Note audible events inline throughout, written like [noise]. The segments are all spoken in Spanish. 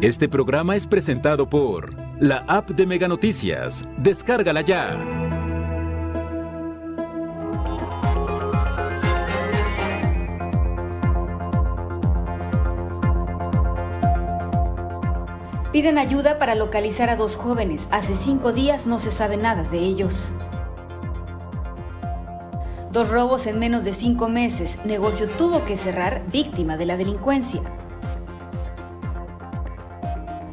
Este programa es presentado por la app de Mega Noticias. Descárgala ya. Piden ayuda para localizar a dos jóvenes. Hace cinco días no se sabe nada de ellos. Dos robos en menos de cinco meses. Negocio tuvo que cerrar víctima de la delincuencia.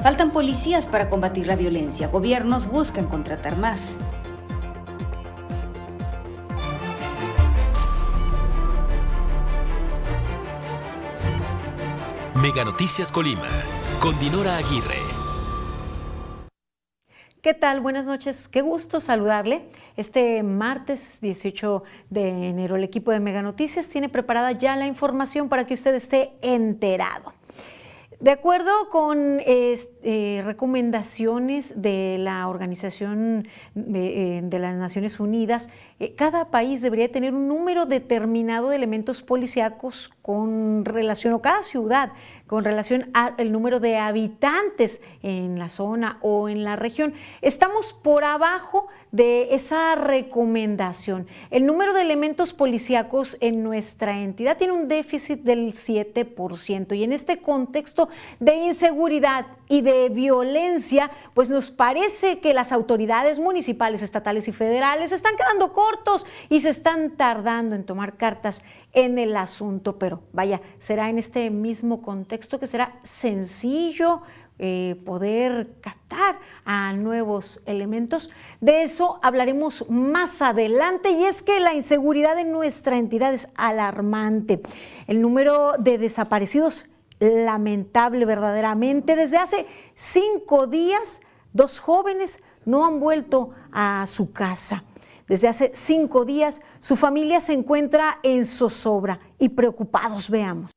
Faltan policías para combatir la violencia. Gobiernos buscan contratar más. Mega Noticias Colima, con Dinora Aguirre. ¿Qué tal? Buenas noches. Qué gusto saludarle. Este martes 18 de enero el equipo de Mega Noticias tiene preparada ya la información para que usted esté enterado. De acuerdo con eh, recomendaciones de la Organización de, eh, las Naciones Unidas, eh, cada país debería tener un número determinado de elementos policíacos con relación, o cada ciudad con relación al número de habitantes en la zona o en la región. Estamos por abajo de esa recomendación. El número de elementos policíacos en nuestra entidad tiene un déficit del 7% y en este contexto de inseguridad y de violencia, pues nos parece que las autoridades municipales, estatales y federales están quedando cortos y se están tardando en tomar cartas en el asunto, pero vaya, será en este mismo contexto que será sencillo eh, poder captar a nuevos elementos. De eso hablaremos más adelante y es que la inseguridad en nuestra entidad es alarmante. El número de desaparecidos lamentable verdaderamente. Desde hace cinco días, dos jóvenes no han vuelto a su casa. Desde hace cinco días, su familia se encuentra en zozobra y preocupados, veamos.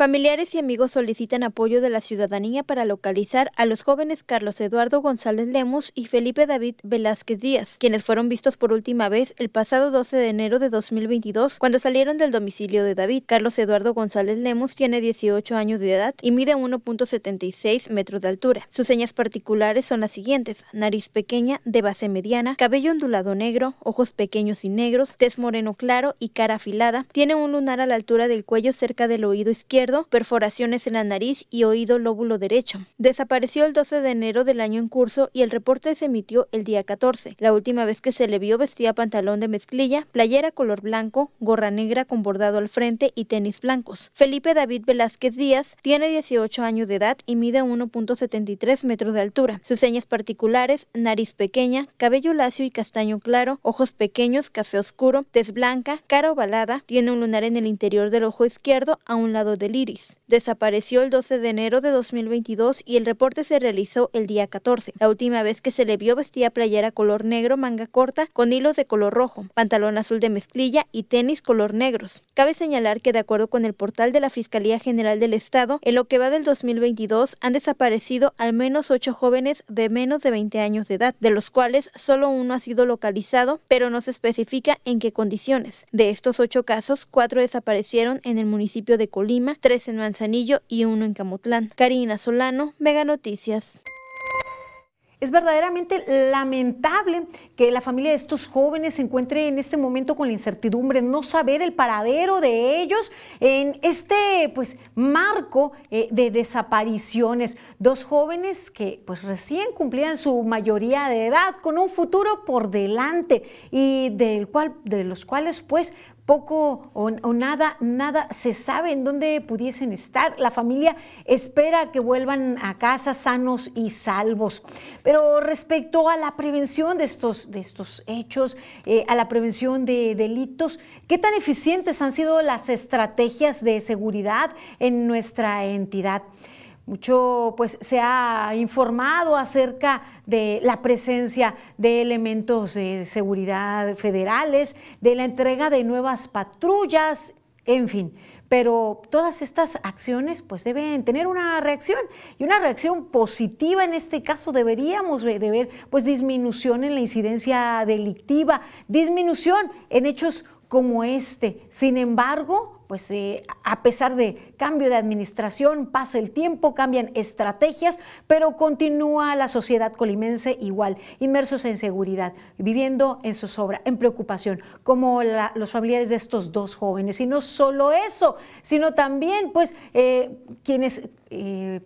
Familiares y amigos solicitan apoyo de la ciudadanía para localizar a los jóvenes Carlos Eduardo González Lemos y Felipe David Velázquez Díaz, quienes fueron vistos por última vez el pasado 12 de enero de 2022 cuando salieron del domicilio de David. Carlos Eduardo González Lemos tiene 18 años de edad y mide 1.76 metros de altura. Sus señas particulares son las siguientes: nariz pequeña, de base mediana, cabello ondulado negro, ojos pequeños y negros, tez moreno claro y cara afilada. Tiene un lunar a la altura del cuello cerca del oído izquierdo perforaciones en la nariz y oído lóbulo derecho. Desapareció el 12 de enero del año en curso y el reporte se emitió el día 14. La última vez que se le vio vestía pantalón de mezclilla, playera color blanco, gorra negra con bordado al frente y tenis blancos. Felipe David Velázquez Díaz tiene 18 años de edad y mide 1.73 metros de altura. Sus señas particulares, nariz pequeña, cabello lacio y castaño claro, ojos pequeños, café oscuro, tez blanca, cara ovalada, tiene un lunar en el interior del ojo izquierdo a un lado del iris. Desapareció el 12 de enero de 2022 y el reporte se realizó el día 14. La última vez que se le vio vestía playera color negro, manga corta, con hilos de color rojo, pantalón azul de mezclilla y tenis color negros. Cabe señalar que de acuerdo con el portal de la Fiscalía General del Estado, en lo que va del 2022 han desaparecido al menos ocho jóvenes de menos de 20 años de edad, de los cuales solo uno ha sido localizado, pero no se especifica en qué condiciones. De estos ocho casos, cuatro desaparecieron en el municipio de Colima, tres en Manzanillo y uno en Camotlán. Karina Solano, Mega Noticias. Es verdaderamente lamentable que la familia de estos jóvenes se encuentre en este momento con la incertidumbre, no saber el paradero de ellos en este pues marco eh, de desapariciones. Dos jóvenes que pues recién cumplían su mayoría de edad con un futuro por delante y del cual de los cuales pues poco o, nada, nada se sabe en dónde pudiesen estar. La familia espera que vuelvan a casa sanos y salvos. Pero respecto a la prevención de estos, de estos hechos, eh, a la prevención de delitos, ¿qué tan eficientes han sido las estrategias de seguridad en nuestra entidad? Mucho pues se ha informado acerca de la presencia de elementos de seguridad federales, de la entrega de nuevas patrullas, en fin. Pero todas estas acciones pues deben tener una reacción y una reacción positiva en este caso deberíamos de ver pues disminución en la incidencia delictiva, disminución en hechos como este. Sin embargo, pues eh, a pesar de cambio de administración, pasa el tiempo, cambian estrategias, pero continúa la sociedad colimense igual, inmersos en seguridad, viviendo en zozobra, en preocupación, como los familiares de estos dos jóvenes. Y no solo eso, sino también pues eh, quienes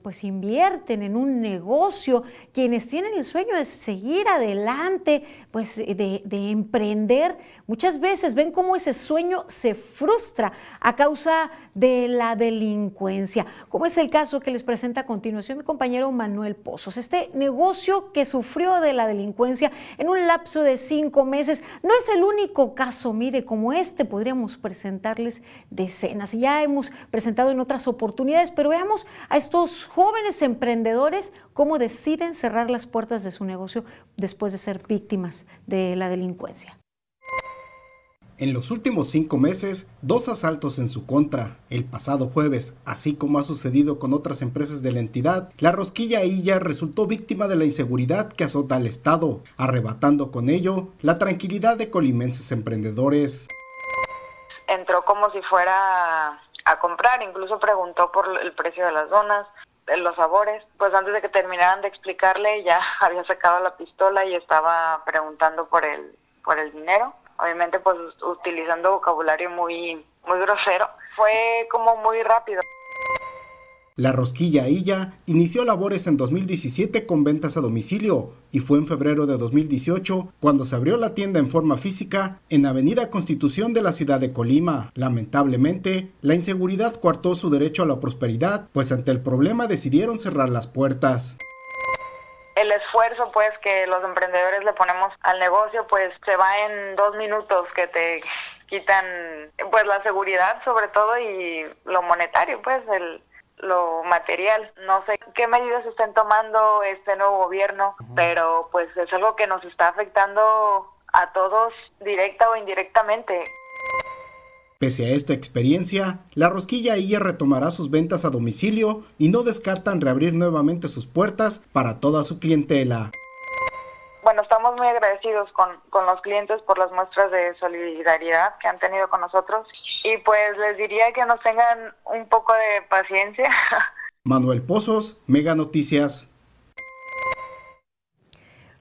pues invierten en un negocio, quienes tienen el sueño de seguir adelante, pues de, de emprender, muchas veces ven cómo ese sueño se frustra a causa de la delincuencia, como es el caso que les presenta a continuación mi compañero Manuel Pozos. Este negocio que sufrió de la delincuencia en un lapso de cinco meses no es el único caso, mire, como este podríamos presentarles decenas. Ya hemos presentado en otras oportunidades, pero veamos a estos jóvenes emprendedores cómo deciden cerrar las puertas de su negocio después de ser víctimas de la delincuencia. En los últimos cinco meses, dos asaltos en su contra. El pasado jueves, así como ha sucedido con otras empresas de la entidad, la rosquilla Illa resultó víctima de la inseguridad que azota al Estado, arrebatando con ello la tranquilidad de colimenses emprendedores. Entró como si fuera a comprar, incluso preguntó por el precio de las donas, los sabores. Pues antes de que terminaran de explicarle, ya [laughs] había sacado la pistola y estaba preguntando por el, por el dinero obviamente pues utilizando vocabulario muy, muy grosero. Fue como muy rápido. La Rosquilla Illa inició labores en 2017 con ventas a domicilio y fue en febrero de 2018 cuando se abrió la tienda en forma física en Avenida Constitución de la ciudad de Colima. Lamentablemente, la inseguridad coartó su derecho a la prosperidad, pues ante el problema decidieron cerrar las puertas el esfuerzo pues que los emprendedores le ponemos al negocio pues se va en dos minutos que te quitan pues la seguridad sobre todo y lo monetario pues el lo material. No sé qué medidas estén tomando este nuevo gobierno, pero pues es algo que nos está afectando a todos directa o indirectamente. Pese a esta experiencia, la rosquilla IA retomará sus ventas a domicilio y no descartan reabrir nuevamente sus puertas para toda su clientela. Bueno, estamos muy agradecidos con, con los clientes por las muestras de solidaridad que han tenido con nosotros y pues les diría que nos tengan un poco de paciencia. [laughs] Manuel Pozos, Mega Noticias.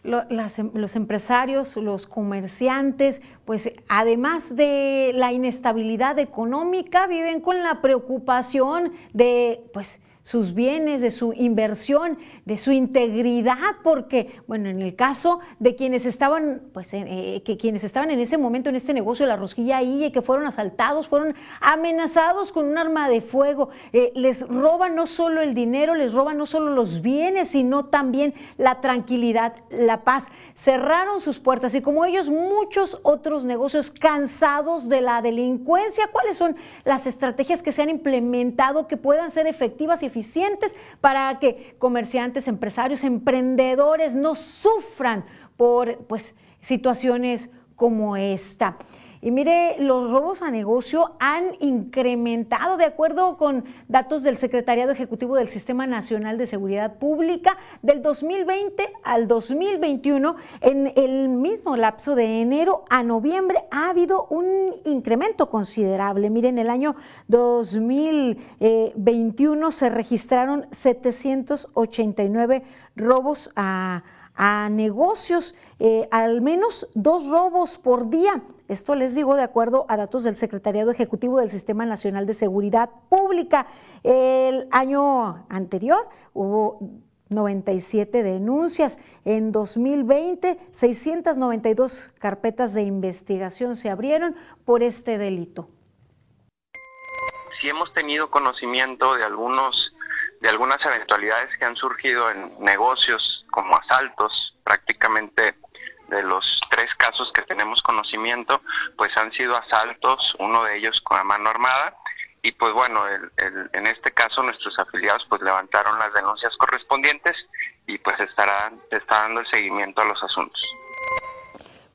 Em, los empresarios, los comerciantes, pues además de la inestabilidad económica, viven con la preocupación de, pues, sus bienes, de su inversión, de su integridad, porque, bueno, en el caso de quienes estaban, pues, eh, que quienes estaban en ese momento en este negocio de la rosquilla ahí, que fueron asaltados, fueron amenazados con un arma de fuego, eh, les roban no solo el dinero, les roban no solo los bienes, sino también la tranquilidad, la paz. Cerraron sus puertas y como ellos muchos otros negocios cansados de la delincuencia, ¿cuáles son las estrategias que se han implementado que puedan ser efectivas y eficientes para que comerciantes, empresarios, emprendedores no sufran por pues, situaciones como esta. Y mire, los robos a negocio han incrementado, de acuerdo con datos del Secretariado Ejecutivo del Sistema Nacional de Seguridad Pública, del 2020 al 2021, en el mismo lapso de enero a noviembre ha habido un incremento considerable. Miren, en el año 2021 se registraron 789 robos a a negocios, eh, al menos dos robos por día. Esto les digo de acuerdo a datos del Secretariado Ejecutivo del Sistema Nacional de Seguridad Pública. El año anterior hubo 97 denuncias. En 2020, 692 carpetas de investigación se abrieron por este delito. Si hemos tenido conocimiento de algunos de algunas eventualidades que han surgido en negocios como asaltos, prácticamente de los tres casos que tenemos conocimiento, pues han sido asaltos, uno de ellos con la mano armada, y pues bueno, en este caso nuestros afiliados pues levantaron las denuncias correspondientes y pues estará, está dando el seguimiento a los asuntos.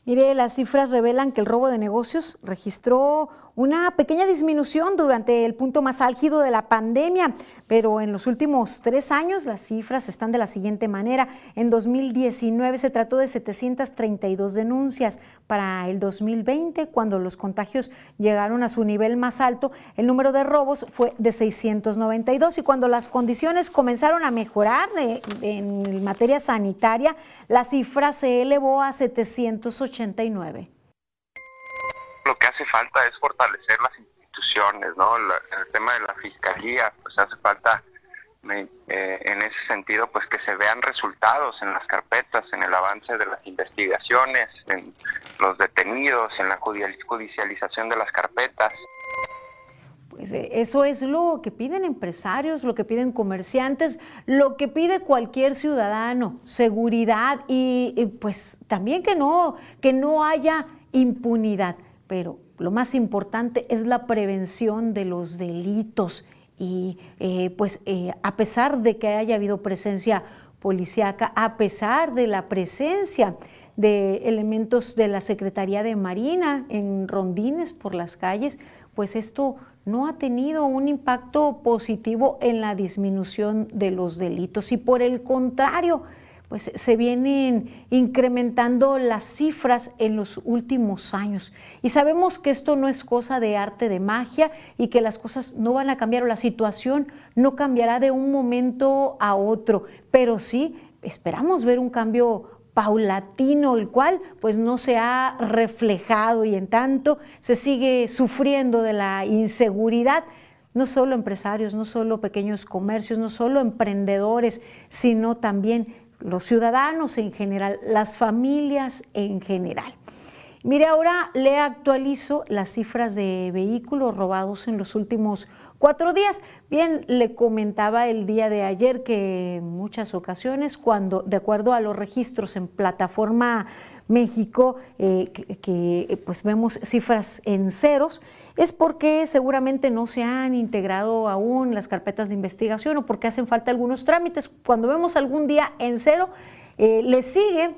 Mire, las cifras revelan que el robo de negocios registró una pequeña disminución durante el punto más álgido de la pandemia, pero en los últimos tres años las cifras están de la siguiente manera. En 2019 se trató de 732 denuncias. Para el 2020, cuando los contagios llegaron a su nivel más alto, el número de robos fue de 692 y cuando las condiciones comenzaron a mejorar en materia sanitaria, la cifra se elevó a 789 lo que hace falta es fortalecer las instituciones, ¿no? el tema de la fiscalía, pues hace falta eh, en ese sentido, pues que se vean resultados en las carpetas, en el avance de las investigaciones, en los detenidos, en la judicialización de las carpetas. Pues eh, eso es lo que piden empresarios, lo que piden comerciantes, lo que pide cualquier ciudadano, seguridad y, y pues también que no, que no haya impunidad pero lo más importante es la prevención de los delitos. Y eh, pues eh, a pesar de que haya habido presencia policíaca, a pesar de la presencia de elementos de la Secretaría de Marina en rondines por las calles, pues esto no ha tenido un impacto positivo en la disminución de los delitos. Y por el contrario, pues se vienen incrementando las cifras en los últimos años. Y sabemos que esto no es cosa de arte de magia y que las cosas no van a cambiar o la situación no cambiará de un momento a otro, pero sí esperamos ver un cambio paulatino, el cual pues no se ha reflejado y en tanto se sigue sufriendo de la inseguridad no solo empresarios, no solo pequeños comercios, no solo emprendedores, sino también los ciudadanos en general, las familias en general. Mire, ahora le actualizo las cifras de vehículos robados en los últimos cuatro días. Bien, le comentaba el día de ayer que en muchas ocasiones, cuando, de acuerdo a los registros en plataforma México, eh, que, pues vemos cifras en ceros, es porque seguramente no se han integrado aún las carpetas de investigación o porque hacen falta algunos trámites. Cuando vemos algún día en cero, eh, le sigue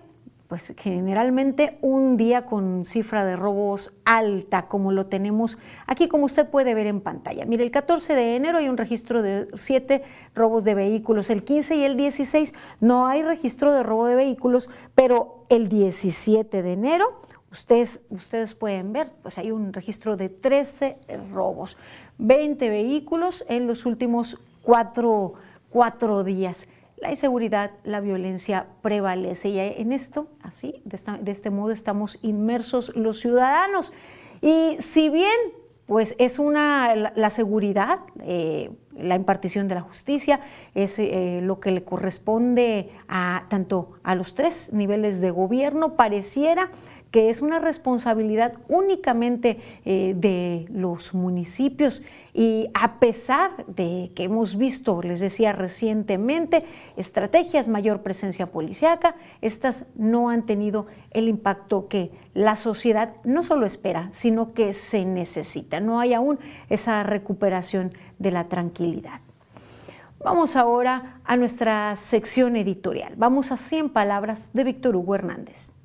pues generalmente un día con cifra de robos alta, como lo tenemos aquí, como usted puede ver en pantalla. Mire, el 14 de enero hay un registro de siete robos de vehículos, el 15 y el 16 no hay registro de robo de vehículos, pero el 17 de enero ustedes, ustedes pueden ver, pues hay un registro de 13 robos, 20 vehículos en los últimos cuatro, cuatro días la inseguridad, la violencia prevalece. Y en esto, así, de, este modo, estamos inmersos los ciudadanos. Y si bien, pues es una, la, seguridad, eh, la impartición de la justicia, es eh, lo que le corresponde a tanto a los tres niveles de gobierno, pareciera que es una responsabilidad únicamente eh, de los municipios y a pesar de que hemos visto, les decía recientemente, estrategias, mayor presencia policiaca, estas no han tenido el impacto que la sociedad no solo espera, sino que se necesita. No hay aún esa recuperación de la tranquilidad. Vamos ahora a nuestra sección editorial. Vamos a 100 palabras de Víctor Hugo Hernández.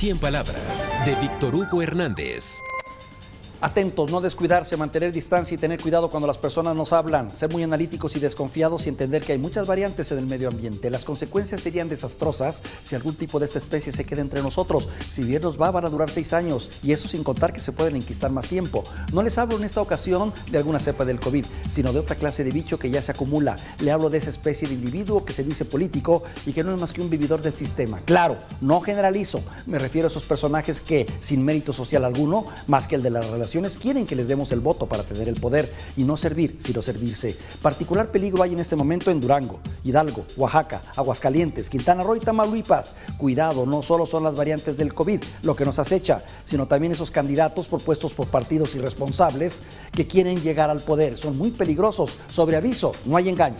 100 palabras de Víctor Hugo Hernández. Atentos, no descuidarse, mantener distancia y tener cuidado cuando las personas nos hablan, ser muy analíticos y desconfiados y entender que hay muchas variantes en el medio ambiente. Las consecuencias serían desastrosas si algún tipo de esta especie se queda entre nosotros. Si bien nos va, van a durar seis años y eso sin contar que se pueden enquistar más tiempo. No les hablo en esta ocasión de alguna cepa del COVID, sino de otra clase de bicho que ya se acumula. Le hablo de esa especie de individuo que se dice político y que no es más que un vividor del sistema. Claro, no generalizo, me refiero a esos personajes que, sin mérito social alguno, más que el de la relación quieren que les demos el voto para tener el poder y no servir, sino servirse. Particular peligro hay en este momento en Durango, Hidalgo, Oaxaca, Aguascalientes, Quintana Roo y Tamaulipas. Cuidado, no solo son las variantes del COVID lo que nos acecha, sino también esos candidatos propuestos por partidos irresponsables que quieren llegar al poder. Son muy peligrosos. Sobre aviso, no hay engaño.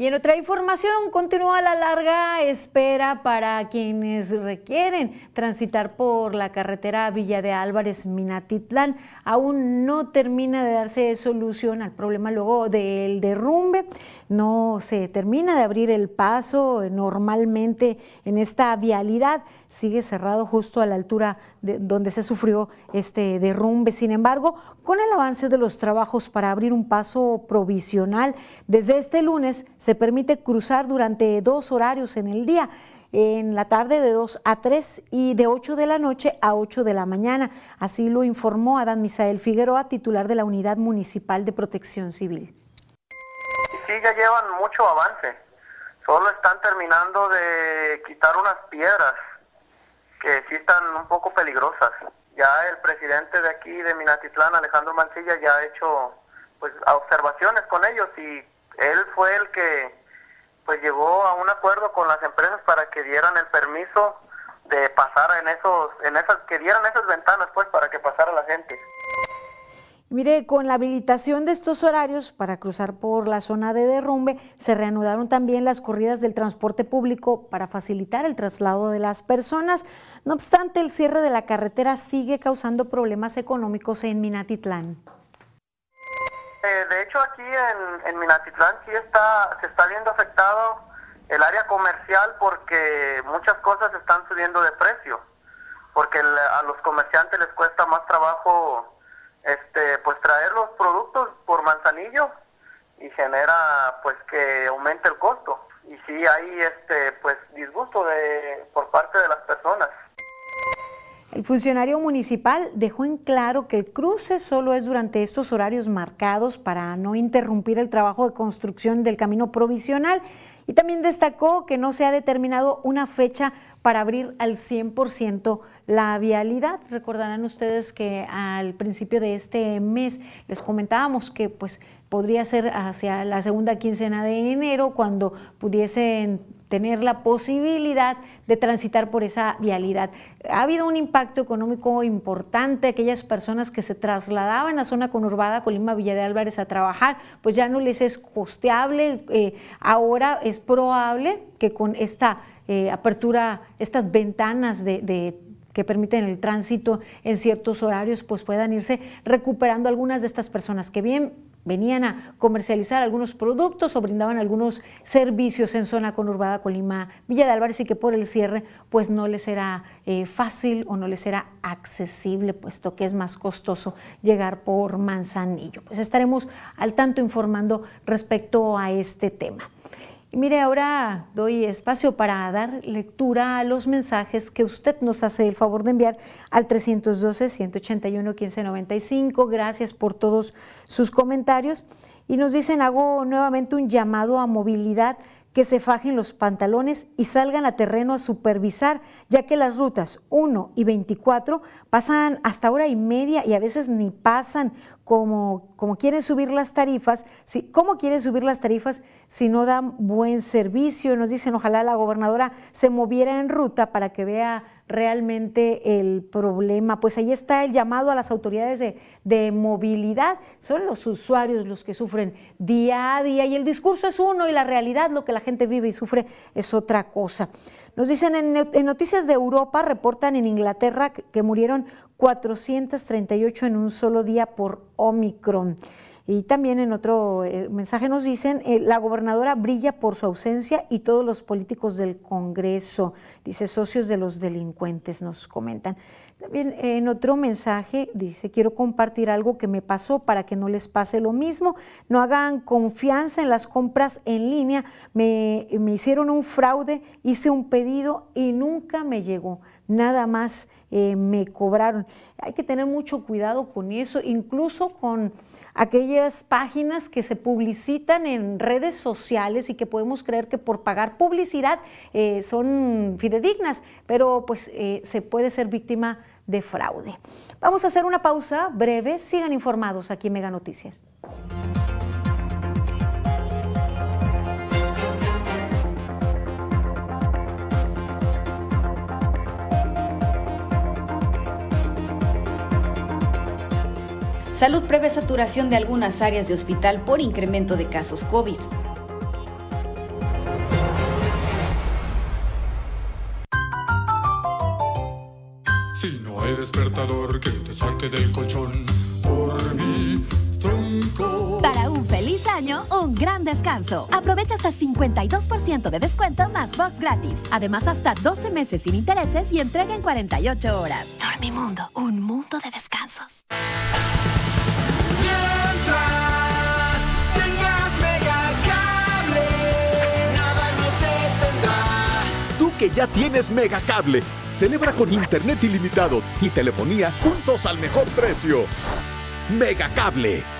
Y en otra información, continúa la larga espera para quienes requieren transitar por la carretera Villa de Álvarez Minatitlán. Aún no termina de darse solución al problema luego del derrumbe. No se termina de abrir el paso normalmente en esta vialidad. Sigue cerrado justo a la altura de donde se sufrió este derrumbe. Sin embargo, con el avance de los trabajos para abrir un paso provisional, desde este lunes se permite cruzar durante dos horarios en el día en la tarde de 2 a 3 y de 8 de la noche a 8 de la mañana. Así lo informó Adán Misael Figueroa, titular de la Unidad Municipal de Protección Civil. Sí, ya llevan mucho avance. Solo están terminando de quitar unas piedras que sí están un poco peligrosas. Ya el presidente de aquí, de Minatitlán, Alejandro Mancilla, ya ha hecho pues observaciones con ellos y él fue el que pues llegó a un acuerdo con las empresas para que dieran el permiso de pasar en esos en esas que dieran esas ventanas pues para que pasara la gente. Mire, con la habilitación de estos horarios para cruzar por la zona de derrumbe, se reanudaron también las corridas del transporte público para facilitar el traslado de las personas. No obstante, el cierre de la carretera sigue causando problemas económicos en Minatitlán. Eh, de hecho, aquí en, en, Minatitlán sí está, se está viendo afectado el área comercial porque muchas cosas están subiendo de precio, porque a los comerciantes les cuesta más trabajo este, pues traer los productos por manzanillo y genera pues que aumente el costo y sí hay este pues disgusto de por parte de las personas. El funcionario municipal dejó en claro que el cruce solo es durante estos horarios marcados para no interrumpir el trabajo de construcción del camino provisional y también destacó que no se ha determinado una fecha para abrir al 100% la vialidad. Recordarán ustedes que al principio de este mes les comentábamos que pues podría ser hacia la segunda quincena de enero cuando pudiesen tener la posibilidad de transitar por esa vialidad. Ha habido un impacto económico importante, aquellas personas que se trasladaban a zona conurbada Colima Villa de Álvarez a trabajar, pues ya no les es costeable, eh, ahora es probable que con esta eh, apertura, estas ventanas de que permiten el tránsito en ciertos horarios, pues puedan irse recuperando algunas de estas personas que bien venían a comercializar algunos productos o brindaban algunos servicios en zona conurbada Colima, Villa de Álvarez y que por el cierre pues no les era eh, fácil o no les era accesible, puesto que es más costoso llegar por Manzanillo. Pues estaremos al tanto informando respecto a este tema. Mire, ahora doy espacio para dar lectura a los mensajes que usted nos hace el favor de enviar al 312-181-1595. Gracias por todos sus comentarios. Y nos dicen, hago nuevamente un llamado a movilidad que se fajen los pantalones y salgan a terreno a supervisar, ya que las rutas 1 y 24 pasan hasta hora y media y a veces ni pasan como, como quieren subir las tarifas. Si, ¿Cómo quieren subir las tarifas si no dan buen servicio? Nos dicen, ojalá la gobernadora se moviera en ruta para que vea realmente el problema. Pues ahí está el llamado a las autoridades de, de, movilidad. Son los usuarios los que sufren día a día y el discurso es uno y la realidad, lo que la gente vive y sufre, es otra cosa. Nos dicen en, Noticias de Europa, reportan en Inglaterra que, murieron 438 en un solo día por Omicron. Y también en otro eh, mensaje nos dicen, eh, la gobernadora brilla por su ausencia y todos los políticos del Congreso, dice, socios de los delincuentes, nos comentan. También en otro mensaje dice, quiero compartir algo que me pasó para que no les pase lo mismo. No hagan confianza en las compras en línea. Me, me hicieron un fraude, hice un pedido y nunca me llegó. Nada más eh, me cobraron. Hay que tener mucho cuidado con eso, incluso con aquellas páginas que se publicitan en redes sociales y que podemos creer que por pagar publicidad eh, son fidedignas, pero pues eh, se puede ser víctima de fraude. Vamos a hacer una pausa breve. Sigan informados aquí en Mega Noticias. Salud prevé saturación de algunas áreas de hospital por incremento de casos COVID. Si no hay despertador que te saque del colchón por mi tronco. Para un feliz año, un gran descanso. Aprovecha hasta 52% de descuento más box gratis. Además, hasta 12 meses sin intereses y entrega en 48 horas. Dormimundo, un mundo de descansos. Que ya tienes Megacable, celebra con internet ilimitado y telefonía juntos al mejor precio. Megacable.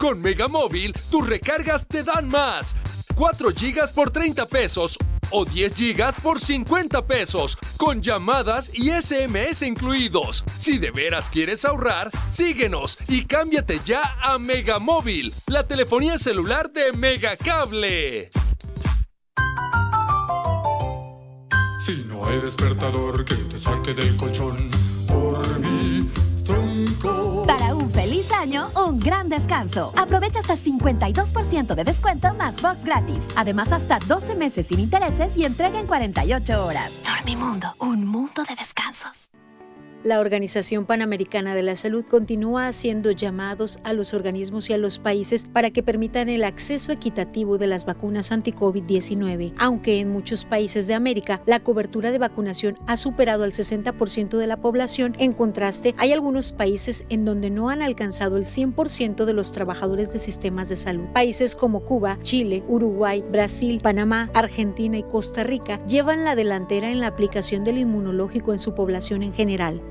Con Megamóvil, tus recargas te dan más. 4 gigas por 30 pesos o 10 gigas por 50 pesos, con llamadas y SMS incluidos. Si de veras quieres ahorrar, síguenos y cámbiate ya a Megamóvil, la telefonía celular de Megacable. Si no hay despertador que te saque del colchón por un feliz año, un gran descanso. Aprovecha hasta 52% de descuento más box gratis. Además, hasta 12 meses sin intereses y entrega en 48 horas. Dormimundo, un mundo de descansos. La Organización Panamericana de la Salud continúa haciendo llamados a los organismos y a los países para que permitan el acceso equitativo de las vacunas anti-COVID-19, aunque en muchos países de América la cobertura de vacunación ha superado el 60% de la población. En contraste, hay algunos países en donde no han alcanzado el 100% de los trabajadores de sistemas de salud. Países como Cuba, Chile, Uruguay, Brasil, Panamá, Argentina y Costa Rica llevan la delantera en la aplicación del inmunológico en su población en general.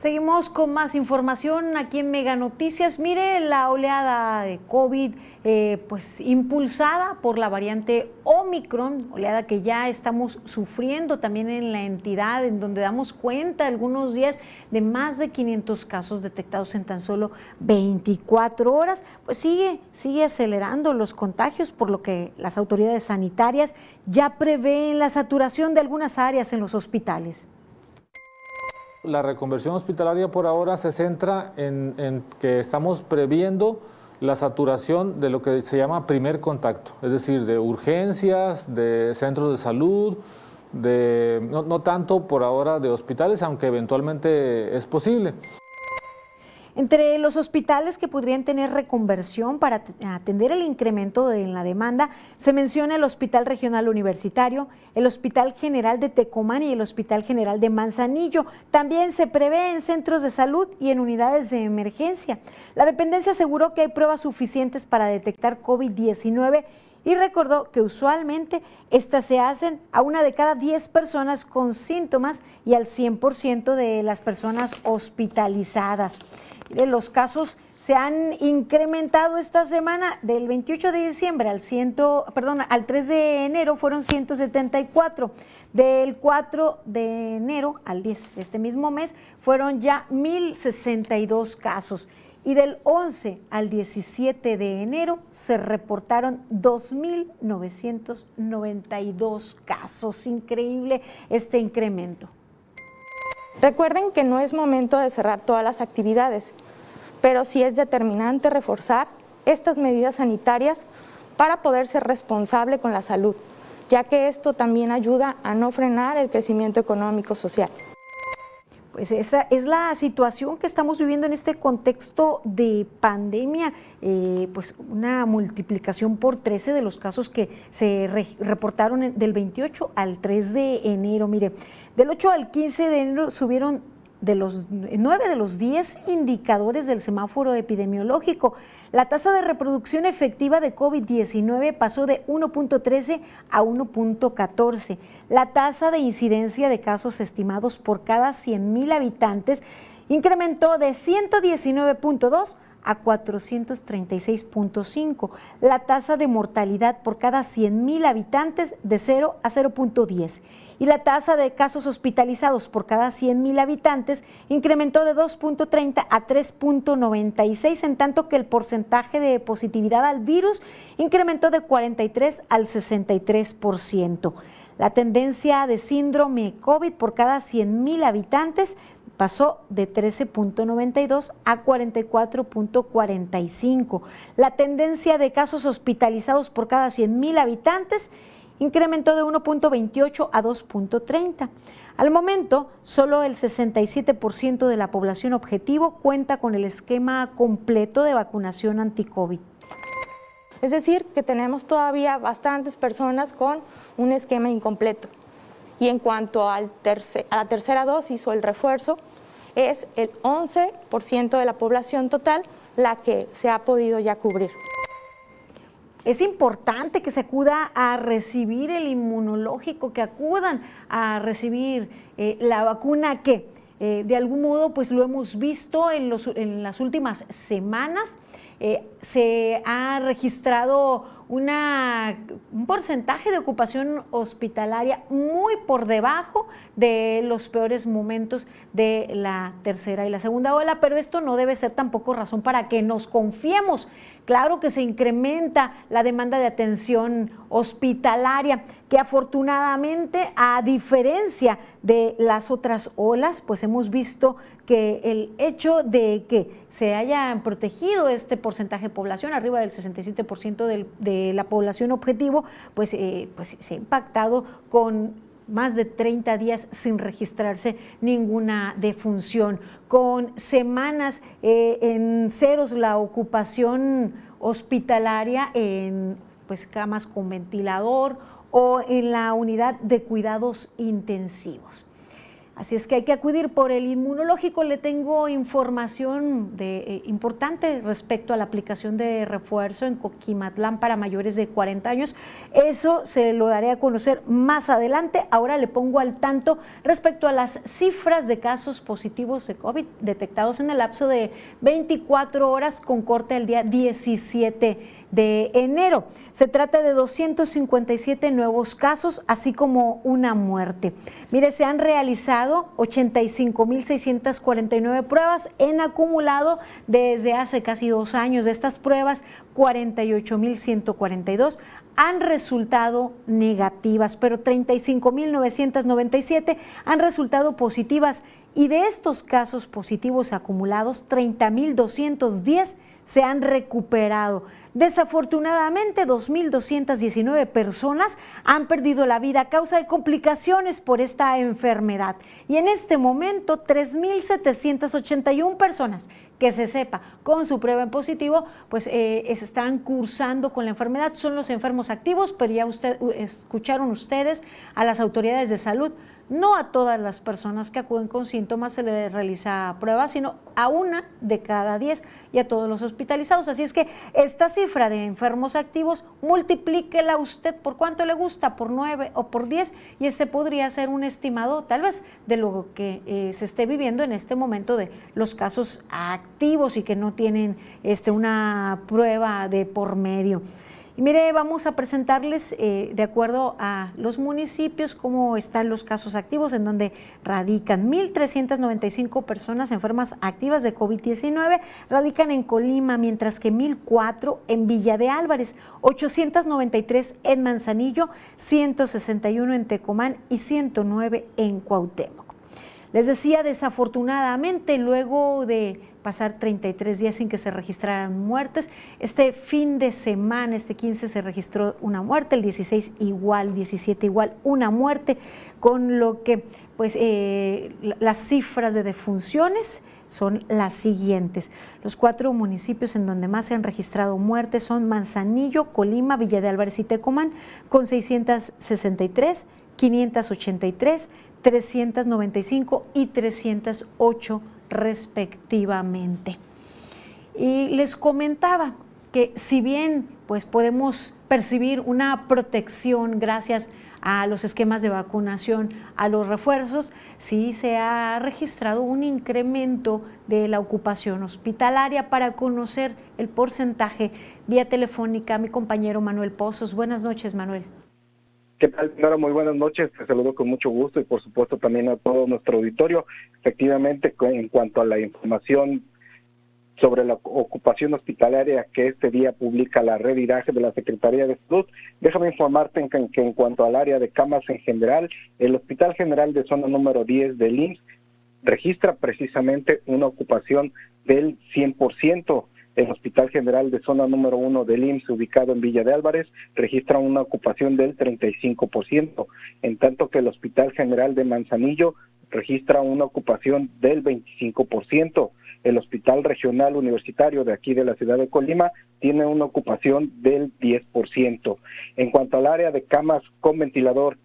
Seguimos con más información aquí en Mega Noticias. Mire la oleada de COVID, eh, pues impulsada por la variante Omicron, oleada que ya estamos sufriendo también en la entidad, en donde damos cuenta algunos días de más de 500 casos detectados en tan solo 24 horas. Pues sigue, sigue acelerando los contagios, por lo que las autoridades sanitarias ya prevén la saturación de algunas áreas en los hospitales. La reconversión hospitalaria por ahora se centra en, que estamos previendo la saturación de lo que se llama primer contacto, es decir, de urgencias, de centros de salud, de, no tanto por ahora de hospitales, aunque eventualmente es posible. Entre los hospitales que podrían tener reconversión para atender el incremento en la demanda, se menciona el Hospital Regional Universitario, el Hospital General de Tecomán y el Hospital General de Manzanillo. También se prevé en centros de salud y en unidades de emergencia. La dependencia aseguró que hay pruebas suficientes para detectar COVID-19 y recordó que usualmente estas se hacen a una de cada 10 personas con síntomas y al 100% de las personas hospitalizadas. Los casos se han incrementado esta semana del 28 de diciembre al, 100, perdón, al 3 de enero fueron 174. Del 4 de enero al 10 de este mismo mes fueron ya 1062 casos y del 11 al 17 de enero se reportaron 2.992 casos. Increíble este incremento. Recuerden que no es momento de cerrar todas las actividades, pero sí es determinante reforzar estas medidas sanitarias para poder ser responsable con la salud, ya que esto también ayuda a no frenar el crecimiento económico social. Pues esa es la situación que estamos viviendo en este contexto de pandemia, eh, pues una multiplicación por 13 de los casos que se re reportaron del 28 al 3 de enero. Mire, del 8 al 15 de enero subieron de los nueve de los 10 indicadores del semáforo epidemiológico. La tasa de reproducción efectiva de COVID-19 pasó de 1.13 a 1.14. La tasa de incidencia de casos estimados por cada 100.000 habitantes incrementó de 119.2 a 436.5. La tasa de mortalidad por cada 100.000 habitantes de 0 a 0.10. Y la tasa de casos hospitalizados por cada 100.000 habitantes incrementó de 2.30 a 3.96, en tanto que el porcentaje de positividad al virus incrementó de 43 al 63%. La tendencia de síndrome COVID por cada 100.000 habitantes pasó de 13.92 a 44.45. La tendencia de casos hospitalizados por cada 100.000 habitantes incrementó de 1.28 a 2.30. Al momento, solo el 67% de la población objetivo cuenta con el esquema completo de vacunación anti-COVID. Es decir, que tenemos todavía bastantes personas con un esquema incompleto. Y en cuanto al a la tercera dosis o el refuerzo, es el 11% de la población total la que se ha podido ya cubrir. Es importante que se acuda a recibir el inmunológico, que acudan a recibir eh, la vacuna que eh, de algún modo pues lo hemos visto en, en las últimas semanas. Eh, se ha registrado un porcentaje de ocupación hospitalaria muy por debajo de los peores momentos de la tercera y la segunda ola, pero esto no debe ser tampoco razón para que nos confiemos. Claro que se incrementa la demanda de atención hospitalaria, que afortunadamente, a diferencia de las otras olas, pues hemos visto que el hecho de que se haya protegido este porcentaje de población, arriba del 67% de la población objetivo, pues, eh, pues se ha impactado con más de 30 días sin registrarse ninguna defunción, con semanas eh, en ceros la ocupación hospitalaria en pues, camas con ventilador o en la unidad de cuidados intensivos. Así es que hay que acudir por el inmunológico. Le tengo información de, eh, importante respecto a la aplicación de refuerzo en Coquimatlán para mayores de 40 años. Eso se lo daré a conocer más adelante. Ahora le pongo al tanto respecto a las cifras de casos positivos de COVID detectados en el lapso de 24 horas con corte el día 17 de enero. Se trata de 257 nuevos casos, así como una muerte. Mire, se han realizado 85.649 pruebas en acumulado desde hace casi dos años. De estas pruebas, 48.142 han resultado negativas, pero 35.997 han resultado positivas y de estos casos positivos acumulados, 30.210 se han recuperado. Desafortunadamente, 2.219 personas han perdido la vida a causa de complicaciones por esta enfermedad. Y en este momento, 3.781 personas que se sepa con su prueba en positivo, pues eh, están cursando con la enfermedad. Son los enfermos activos, pero ya usted, escucharon ustedes a las autoridades de salud no a todas las personas que acuden con síntomas se les realiza prueba, sino a una de cada diez y a todos los hospitalizados. Así es que esta cifra de enfermos activos, multiplíquela usted por cuánto le gusta, por nueve o por diez, y este podría ser un estimado tal vez de lo que eh, se esté viviendo en este momento de los casos activos y que no tienen este, una prueba de por medio. Y mire, vamos a presentarles eh, de acuerdo a los municipios cómo están los casos activos en donde radican 1.395 personas enfermas activas de COVID-19, radican en Colima, mientras que 1.004 en Villa de Álvarez, 893 en Manzanillo, 161 en Tecomán y 109 en Cuauhtémoc. Les decía, desafortunadamente, luego de pasar 33 días sin que se registraran muertes, este fin de semana, este 15, se registró una muerte, el 16 igual, 17 igual, una muerte, con lo que pues eh, las cifras de defunciones son las siguientes. Los cuatro municipios en donde más se han registrado muertes son Manzanillo, Colima, Villa de Álvarez y Tecomán, con 663, 583, 395 y 308 respectivamente. Y les comentaba que si bien pues podemos percibir una protección gracias a los esquemas de vacunación, a los refuerzos, sí se ha registrado un incremento de la ocupación hospitalaria. Para conocer el porcentaje vía telefónica, mi compañero Manuel Pozos. Buenas noches, Manuel. ¿Qué tal, señora? Muy buenas noches. Te saludo con mucho gusto y, por supuesto, también a todo nuestro auditorio. Efectivamente, en cuanto a la información sobre la ocupación hospitalaria que este día publica la red IRAGE de la Secretaría de Salud. Déjame informarte en que, en cuanto al área de camas en general, el Hospital General de Zona número 10 del IMSS registra precisamente una ocupación del 100%. El Hospital General de Zona número 1 del IMSS, ubicado en Villa de Álvarez, registra una ocupación del 35%, en tanto que el Hospital General de Manzanillo registra una ocupación del 25% el Hospital Regional Universitario de aquí de la ciudad de Colima tiene una ocupación del 10%. En cuanto al área de camas con ventilador,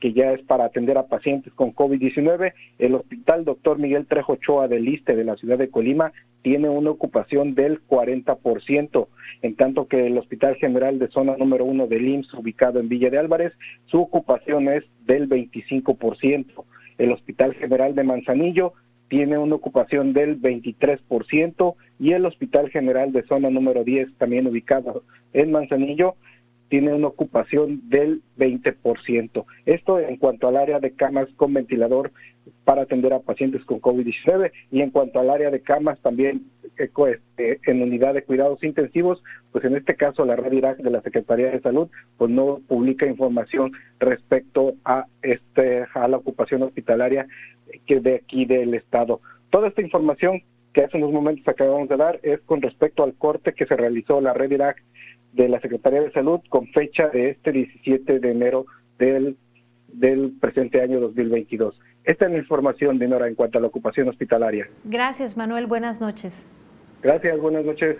que ya es para atender a pacientes con COVID-19, el Hospital Dr. Miguel Trejo Ochoa del Liste de la ciudad de Colima tiene una ocupación del 40%, en tanto que el Hospital General de Zona número 1 del IMSS, ubicado en Villa de Álvarez, su ocupación es del 25%. El Hospital General de Manzanillo tiene una ocupación del 23% y el Hospital General de Zona número 10, también ubicado en Manzanillo, tiene una ocupación del 20%. Esto en cuanto al área de camas con ventilador para atender a pacientes con COVID-19 y en cuanto al área de camas también eh, este, en unidad de cuidados intensivos, pues en este caso la red Irak de la Secretaría de Salud pues no publica información respecto a este a la ocupación hospitalaria que de aquí del estado. Toda esta información que hace unos momentos acabamos de dar es con respecto al corte que se realizó la red Irak de la Secretaría de Salud con fecha de este 17 de enero del, del presente año 2022. Esta es la información, Dinora, en cuanto a la ocupación hospitalaria. Gracias, Manuel. Buenas noches. Gracias, buenas noches.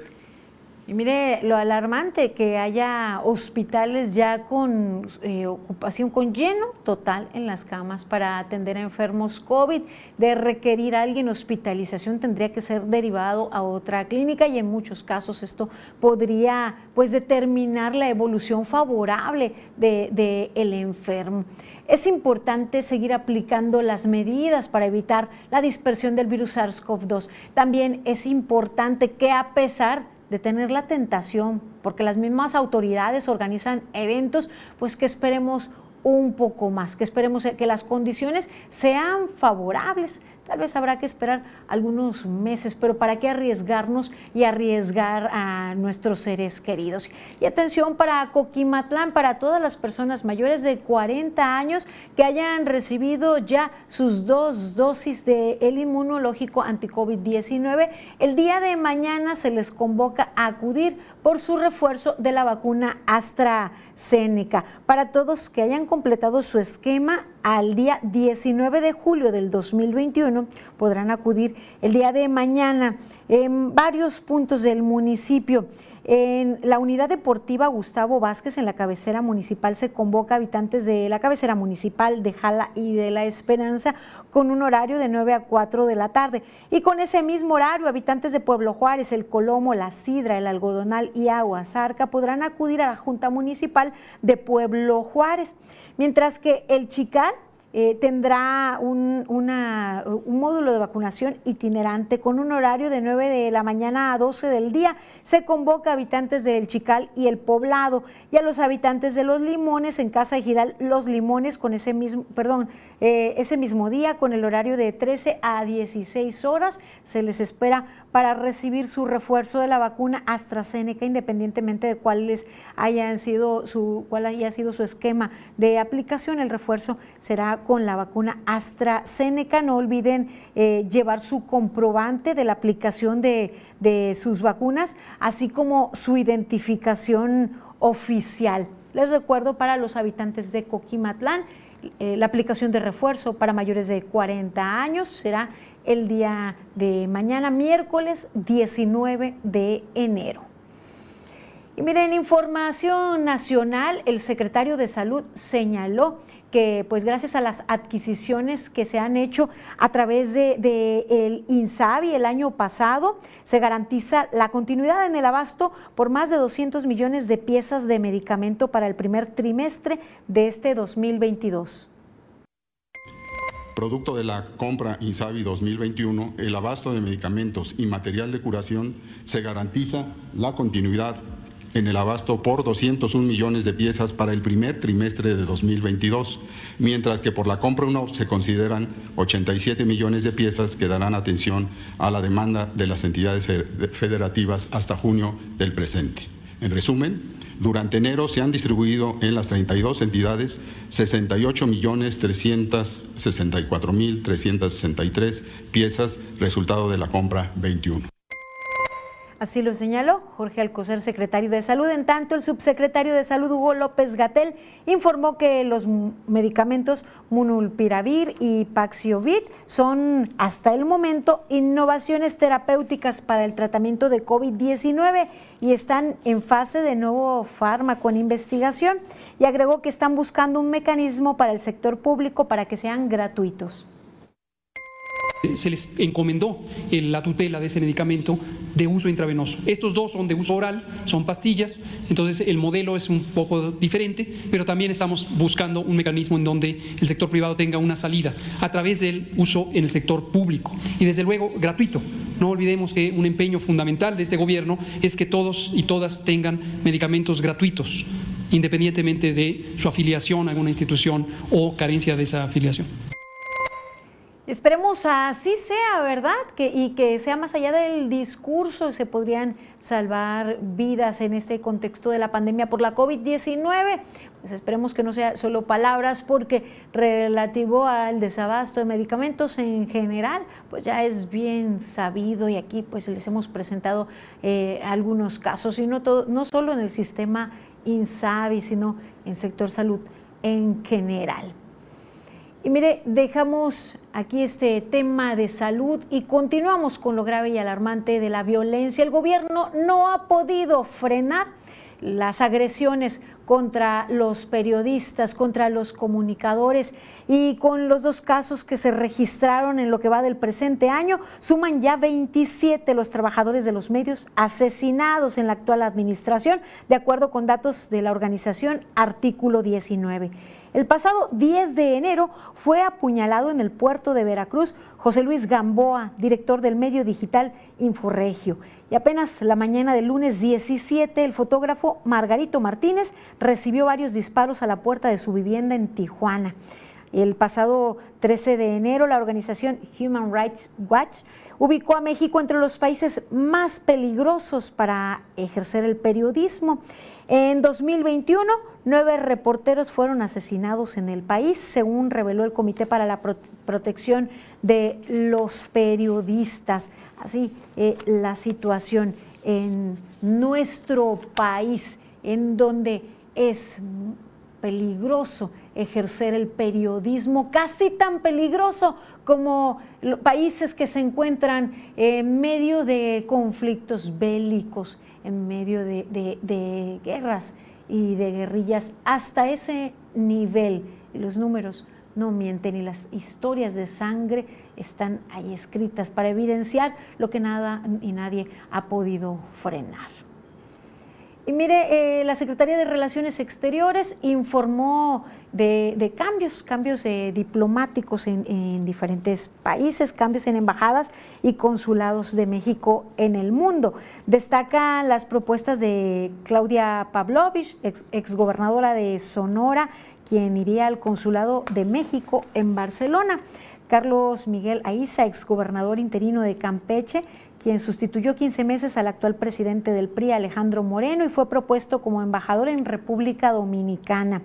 Y mire lo alarmante que haya hospitales ya con eh, ocupación, con lleno total en las camas para atender a enfermos COVID. De requerir a alguien hospitalización tendría que ser derivado a otra clínica y en muchos casos esto podría pues determinar la evolución favorable del de, el enfermo. Es importante seguir aplicando las medidas para evitar la dispersión del virus SARS-CoV-2. También es importante que a pesar de tener la tentación, porque las mismas autoridades organizan eventos, pues que esperemos un poco más, que esperemos que las condiciones sean favorables. Tal vez habrá que esperar algunos meses, pero ¿para qué arriesgarnos y arriesgar a nuestros seres queridos? Y atención para Coquimatlán, para todas las personas mayores de 40 años que hayan recibido ya sus dos dosis del el inmunológico anti-COVID-19, el día de mañana se les convoca a acudir por su refuerzo de la vacuna AstraZeneca. Para todos que hayan completado su esquema al día 19 de julio del 2021, podrán acudir el día de mañana en varios puntos del municipio. En la unidad deportiva Gustavo Vázquez, en la cabecera municipal, se convoca habitantes de la cabecera municipal de Jala y de La Esperanza con un horario de 9 a 4 de la tarde. Y con ese mismo horario, habitantes de Pueblo Juárez, El Colomo, La Sidra, El Algodonal y Aguasarca podrán acudir a la Junta Municipal de Pueblo Juárez. Mientras que el Chical eh, tendrá un, un, módulo de vacunación itinerante con un horario de 9 de la mañana a 12 del día. Se convoca a habitantes del Chical y el Poblado y a los habitantes de Los Limones en Casa de Giral Los Limones con ese mismo, perdón, eh, ese mismo día con el horario de 13 a 16 horas. Se les espera para recibir su refuerzo de la vacuna AstraZeneca independientemente de cuáles hayan sido su, cuál haya sido su esquema de aplicación. El refuerzo será con la vacuna AstraZeneca. No olviden eh, llevar su comprobante de la aplicación de, sus vacunas, así como su identificación oficial. Les recuerdo para los habitantes de Coquimatlán, eh, la aplicación de refuerzo para mayores de 40 años será el día de mañana, miércoles 19 de enero. Y miren, información nacional, el secretario de Salud señaló que pues gracias a las adquisiciones que se han hecho a través de, de el INSABI el año pasado, se garantiza la continuidad en el abasto por más de 200 millones de piezas de medicamento para el primer trimestre de este 2022. Producto de la compra INSABI 2021, el abasto de medicamentos y material de curación se garantiza la continuidad en el abasto por 201 millones de piezas para el primer trimestre de 2022, mientras que por la compra uno se consideran 87 millones de piezas que darán atención a la demanda de las entidades federativas hasta junio del presente. En resumen, durante enero se han distribuido en las 32 entidades 68 millones 364 mil 363 piezas, resultado de la compra 21. Así lo señaló Jorge Alcocer, secretario de Salud. En tanto, el subsecretario de Salud, Hugo López Gatel, informó que los medicamentos Munulpiravir y Paxiovid son hasta el momento innovaciones terapéuticas para el tratamiento de COVID-19 y están en fase de nuevo fármaco en investigación. Y agregó que están buscando un mecanismo para el sector público para que sean gratuitos se les encomendó la tutela de ese medicamento de uso intravenoso. Estos dos son de uso oral, son pastillas, entonces el modelo es un poco diferente, pero también estamos buscando un mecanismo en donde el sector privado tenga una salida a través del uso en el sector público y desde luego gratuito. No olvidemos que un empeño fundamental de este gobierno es que todos y todas tengan medicamentos gratuitos independientemente de su afiliación a alguna institución o carencia de esa afiliación. Esperemos así sea, ¿verdad? Que, y que sea más allá del discurso, se podrían salvar vidas en este contexto de la pandemia por la COVID-19. Pues esperemos que no sea solo palabras, porque relativo al desabasto de medicamentos en general, pues ya es bien sabido y aquí pues les hemos presentado eh, algunos casos, y no, todo, no solo en el sistema INSABI, sino en sector salud en general. Y mire, dejamos aquí este tema de salud y continuamos con lo grave y alarmante de la violencia. El gobierno no ha podido frenar las agresiones contra los periodistas, contra los comunicadores y con los dos casos que se registraron en lo que va del presente año, suman ya 27 los trabajadores de los medios asesinados en la actual administración, de acuerdo con datos de la organización Artículo 19. El pasado 10 de enero fue apuñalado en el puerto de Veracruz José Luis Gamboa, director del medio digital Inforegio. Y apenas la mañana del lunes 17, el fotógrafo Margarito Martínez recibió varios disparos a la puerta de su vivienda en Tijuana. El pasado 13 de enero, la organización Human Rights Watch ubicó a México entre los países más peligrosos para ejercer el periodismo. En 2021, nueve reporteros fueron asesinados en el país, según reveló el Comité para la Protección de los Periodistas. Así, eh, la situación en nuestro país, en donde es peligroso ejercer el periodismo, casi tan peligroso como países que se encuentran en medio de conflictos bélicos, en medio de, guerras y de guerrillas, hasta ese nivel. Los números no mienten y las historias de sangre están ahí escritas para evidenciar lo que nada y nadie ha podido frenar. Y mire, eh, la Secretaría de Relaciones Exteriores informó de, cambios, cambios eh, diplomáticos en, diferentes países, cambios en embajadas y consulados de México en el mundo. Destacan las propuestas de Claudia Pavlovich, ex, exgobernadora de Sonora, quien iría al consulado de México en Barcelona. Carlos Miguel Aiza, exgobernador interino de Campeche, quien sustituyó 15 meses al actual presidente del PRI, Alejandro Moreno, y fue propuesto como embajador en República Dominicana.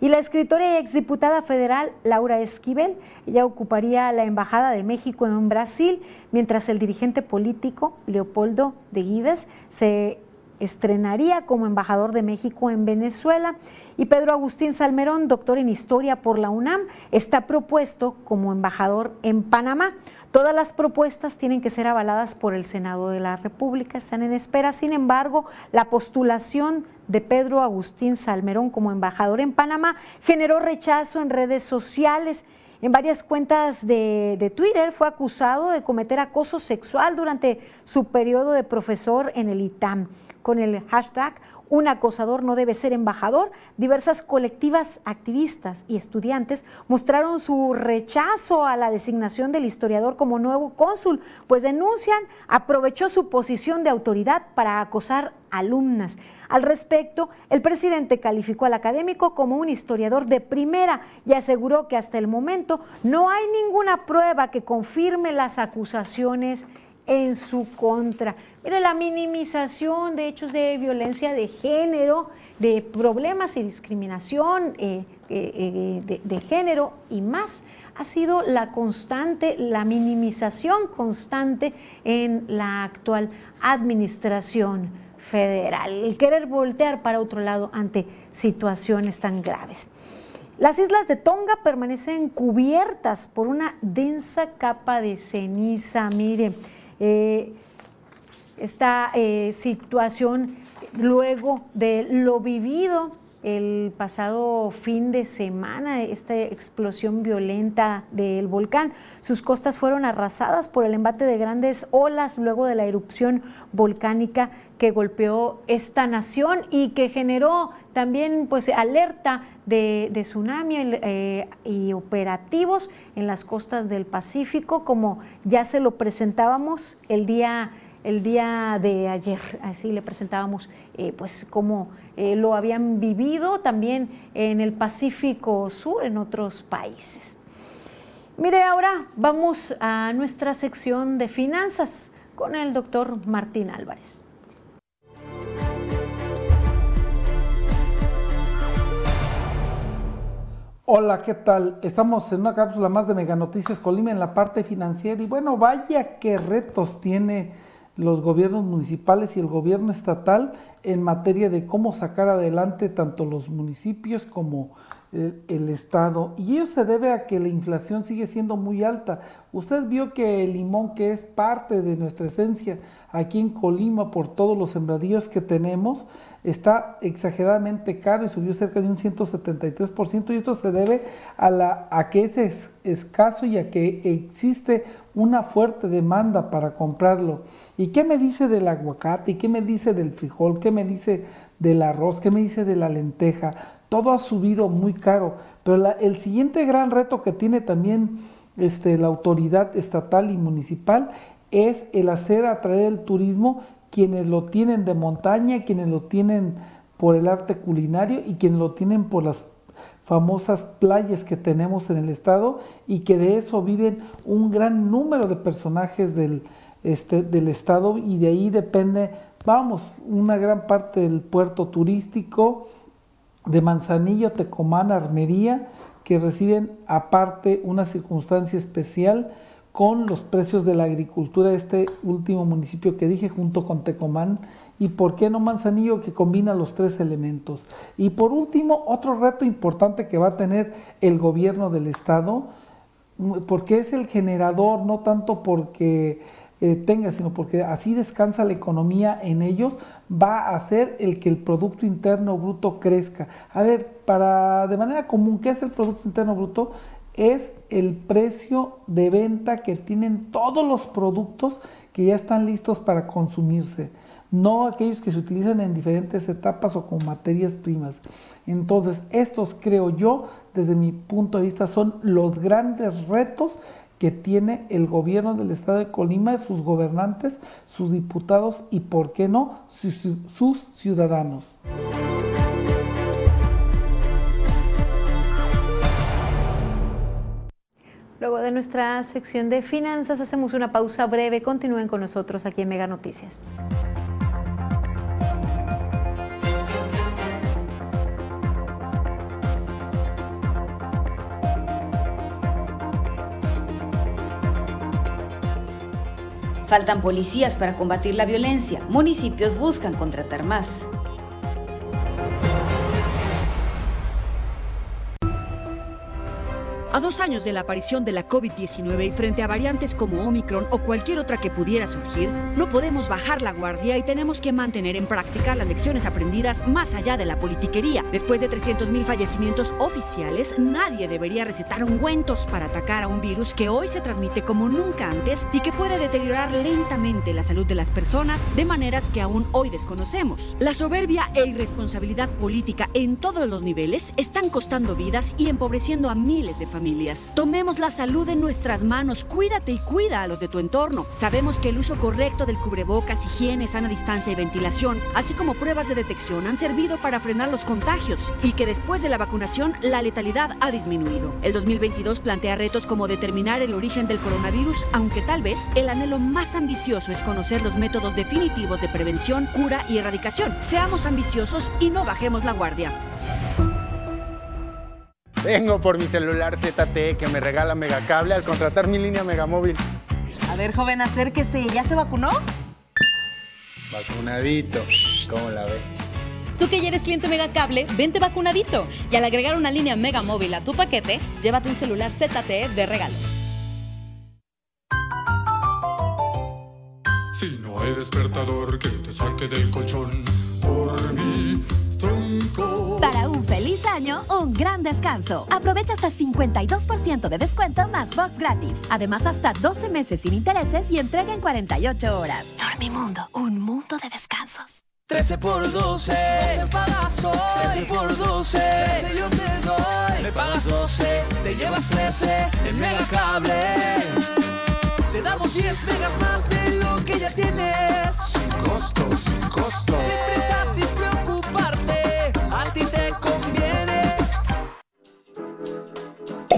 Y la escritora y exdiputada federal Laura Esquivel, ella ocuparía la Embajada de México en Brasil, mientras el dirigente político Leopoldo de Gives se estrenaría como embajador de México en Venezuela. Y Pedro Agustín Salmerón, doctor en historia por la UNAM, está propuesto como embajador en Panamá. Todas las propuestas tienen que ser avaladas por el Senado de la República, están en espera. Sin embargo, la postulación de Pedro Agustín Salmerón como embajador en Panamá generó rechazo en redes sociales. En varias cuentas de, de, Twitter fue acusado de cometer acoso sexual durante su periodo de profesor en el ITAM, con el hashtag un acosador no debe ser embajador. Diversas colectivas activistas y estudiantes mostraron su rechazo a la designación del historiador como nuevo cónsul, pues denuncian aprovechó su posición de autoridad para acosar alumnas. Al respecto, el presidente calificó al académico como un historiador de primera y aseguró que hasta el momento no hay ninguna prueba que confirme las acusaciones en su contra. Mire, la minimización de hechos de violencia de género, de problemas y discriminación eh, eh, eh, de, género y más ha sido la constante, la minimización constante en la actual administración federal, el querer voltear para otro lado ante situaciones tan graves. Las islas de Tonga permanecen cubiertas por una densa capa de ceniza. Mire, esta eh, situación luego de lo vivido el pasado fin de semana, esta explosión violenta del volcán. Sus costas fueron arrasadas por el embate de grandes olas luego de la erupción volcánica que golpeó esta nación y que generó también pues alerta de, tsunami eh, y operativos en las costas del Pacífico, como ya se lo presentábamos el día el día de ayer. Así le presentábamos eh, pues cómo eh, lo habían vivido también en el Pacífico Sur, en otros países. Mire, ahora vamos a nuestra sección de finanzas con el doctor Martín Álvarez. Hola, ¿qué tal? Estamos en una cápsula más de Mega Noticias Colima en la parte financiera y bueno, vaya qué retos tiene los gobiernos municipales y el gobierno estatal en materia de cómo sacar adelante tanto los municipios como el, el, Estado. Y ello se debe a que la inflación sigue siendo muy alta. Usted vio que el limón, que es parte de nuestra esencia aquí en Colima por todos los sembradíos que tenemos, está exageradamente caro y subió cerca de un 173% y esto se debe a, la, a que es, es escaso y a que existe una fuerte demanda para comprarlo. ¿Y qué me dice del aguacate? ¿Y qué me dice del frijol? ¿Qué me dice del arroz? ¿Qué me dice de la lenteja? Todo ha subido muy caro, pero el siguiente gran reto que tiene también este, la autoridad estatal y municipal es el hacer atraer el turismo quienes lo tienen de montaña, quienes lo tienen por el arte culinario y quienes lo tienen por las famosas playas que tenemos en el estado y que de eso viven un gran número de personajes del, este, del estado y de ahí depende, vamos, una gran parte del puerto turístico de Manzanillo, Tecomán, Armería, que reciben aparte una circunstancia especial con los precios de la agricultura este último municipio que dije junto con Tecomán y por qué no Manzanillo que combina los tres elementos. Y por último, otro reto importante que va a tener el gobierno del estado, porque es el generador, no tanto porque eh, tenga, sino porque así descansa la economía en ellos, va a hacer el que el Producto Interno Bruto crezca. A ver, para de manera común, ¿qué es el Producto Interno Bruto? es el precio de venta que tienen todos los productos que ya están listos para consumirse, no aquellos que se utilizan en diferentes etapas o con materias primas. Entonces, estos creo yo, desde mi punto de vista, son los grandes retos que tiene el gobierno del estado de Colima, sus gobernantes, sus diputados y, ¿por qué no?, sus, sus ciudadanos. Luego de nuestra sección de finanzas hacemos una pausa breve. Continúen con nosotros aquí en Mega Noticias. Faltan policías para combatir la violencia. Municipios buscan contratar más. A dos años de la aparición de la COVID-19 y frente a variantes como Omicron o cualquier otra que pudiera surgir, no podemos bajar la guardia y tenemos que mantener en práctica las lecciones aprendidas más allá de la politiquería. Después de 300.000 fallecimientos oficiales, nadie debería recetar ungüentos para atacar a un virus que hoy se transmite como nunca antes y que puede deteriorar lentamente la salud de las personas de maneras que aún hoy desconocemos. La soberbia e irresponsabilidad política en todos los niveles están costando vidas y empobreciendo a miles de familias. Tomemos la salud en nuestras manos, cuídate y cuida a los de tu entorno. Sabemos que el uso correcto del cubrebocas, higiene, sana distancia y ventilación, así como pruebas de detección, han servido para frenar los contagios y que después de la vacunación la letalidad ha disminuido. El 2022 plantea retos como determinar el origen del coronavirus, aunque tal vez el anhelo más ambicioso es conocer los métodos definitivos de prevención, cura y erradicación. Seamos ambiciosos y no bajemos la guardia. Vengo por mi celular ZTE que me regala Megacable al contratar mi línea Megamóvil. A ver, joven, acérquese. ¿Ya se vacunó? Vacunadito. ¿Cómo la ve? Tú que ya eres cliente Megacable, vente vacunadito. Y al agregar una línea Megamóvil a tu paquete, llévate un celular ZTE de regalo. Si no hay despertador que te saque del colchón por mi tronco. Para un feliz año, un gran descanso. Aprovecha hasta 52% de descuento más box gratis. Además, hasta 12 meses sin intereses y entrega en 48 horas. Dormimundo, un mundo de descansos. 13 por 12, 12 pagas hoy. 13 por 12, 13 yo te doy. Me pagas 12, te llevas 13 en Megacable. Te damos 10 megas más de lo que ya tienes. Sin costo.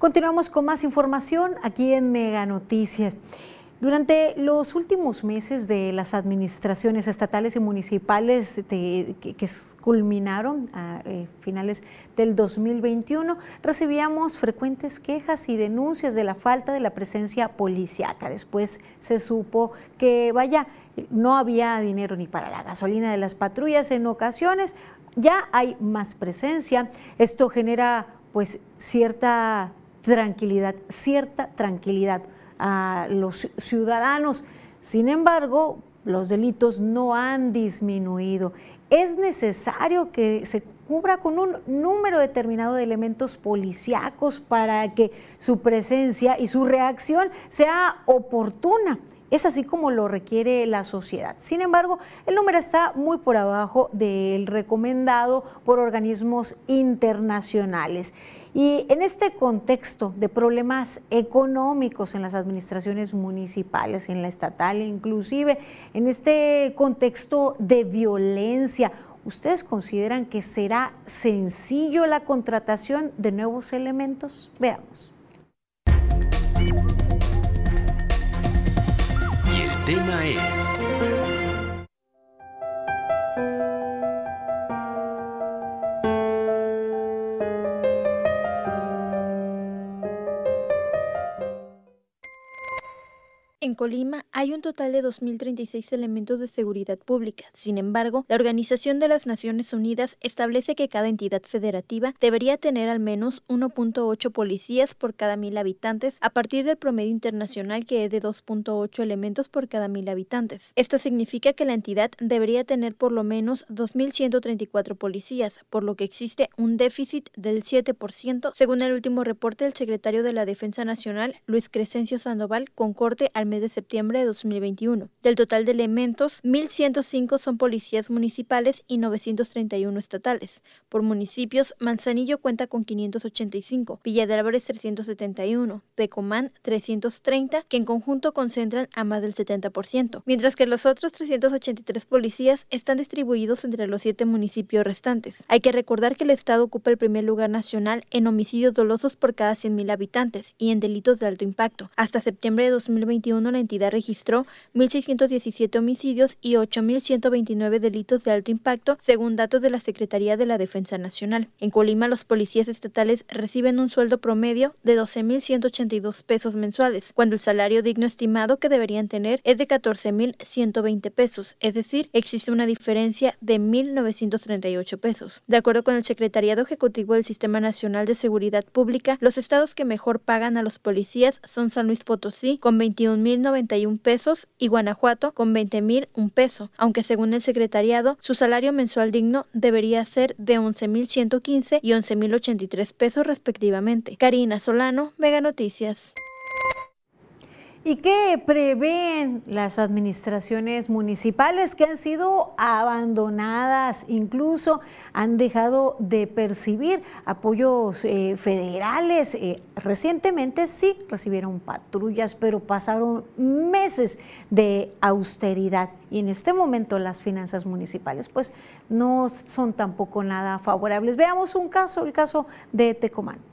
Continuamos con más información aquí en Mega Noticias. Durante los últimos meses de las administraciones estatales y municipales que, culminaron a eh, finales del 2021, recibíamos frecuentes quejas y denuncias de la falta de la presencia policiaca. Después se supo que, vaya, no había dinero ni para la gasolina de las patrullas en ocasiones, ya hay más presencia. Esto genera pues cierta tranquilidad, cierta tranquilidad a los ciudadanos. Sin embargo, los delitos no han disminuido. Es necesario que se cubra con un número determinado de elementos policíacos para que su presencia y su reacción sea oportuna. Es así como lo requiere la sociedad. Sin embargo, el número está muy por abajo del recomendado por organismos internacionales. Y en este contexto de problemas económicos en las administraciones municipales, en la estatal inclusive, en este contexto de violencia, ¿ustedes consideran que será sencillo la contratación de nuevos elementos? Veamos. Y el tema es... En Colima hay un total de 2.036 elementos de seguridad pública. Sin embargo, la Organización de las Naciones Unidas establece que cada entidad federativa debería tener al menos 1.8 policías por cada mil habitantes a partir del promedio internacional que es de 2.8 elementos por cada mil habitantes. Esto significa que la entidad debería tener por lo menos 2.134 policías, por lo que existe un déficit del 7%, según el último reporte del secretario de la Defensa Nacional, Luis Crescencio Sandoval, con corte al mes de septiembre de 2021. Del total de elementos, 1.105 son policías municipales y 931 estatales. Por municipios, Manzanillo cuenta con 585, Villa de Álvarez 371, Tecomán 330, que en conjunto concentran a más del 70%, mientras que los otros 383 policías están distribuidos entre los siete municipios restantes. Hay que recordar que el Estado ocupa el primer lugar nacional en homicidios dolosos por cada 100.000 habitantes y en delitos de alto impacto. Hasta septiembre de 2021 la entidad registró 1.617 homicidios y 8.129 delitos de alto impacto, según datos de la Secretaría de la Defensa Nacional. En Colima, los policías estatales reciben un sueldo promedio de 12.182 pesos mensuales, cuando el salario digno estimado que deberían tener es de 14.120 pesos, es decir, existe una diferencia de 1.938 pesos. De acuerdo con el Secretariado Ejecutivo del Sistema Nacional de Seguridad Pública, los estados que mejor pagan a los policías son San Luis Potosí con 21.091 pesos y Guanajuato con 20.001 peso, aunque según el secretariado su salario mensual digno debería ser de 11.115 y 11.083 pesos respectivamente. Karina Solano, Mega Noticias. ¿Y qué prevén las administraciones municipales que han sido abandonadas, incluso han dejado de percibir apoyos eh, federales? Eh, recientemente sí recibieron patrullas, pero pasaron meses de austeridad y en este momento las finanzas municipales pues no son tampoco nada favorables. Veamos un caso, el caso de Tecomán.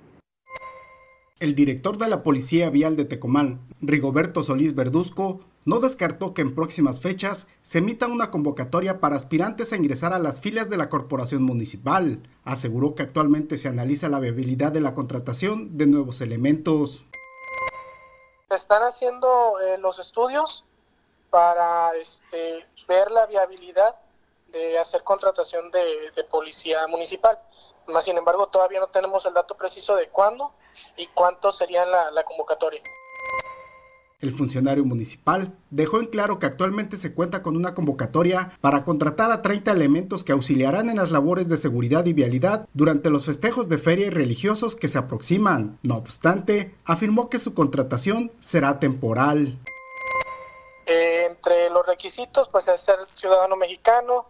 El director de la Policía Vial de Tecomán, Rigoberto Solís Verduzco, no descartó que en próximas fechas se emita una convocatoria para aspirantes a ingresar a las filas de la corporación municipal. Aseguró que actualmente se analiza la viabilidad de la contratación de nuevos elementos. Están haciendo eh, los estudios para este, ver la viabilidad de hacer contratación de, de policía municipal. Más sin embargo, todavía no tenemos el dato preciso de cuándo y cuánto sería la, la convocatoria. El funcionario municipal dejó en claro que actualmente se cuenta con una convocatoria para contratar a 30 elementos que auxiliarán en las labores de seguridad y vialidad durante los festejos de feria y religiosos que se aproximan. No obstante, afirmó que su contratación será temporal. Eh, entre los requisitos, pues es ser ciudadano mexicano,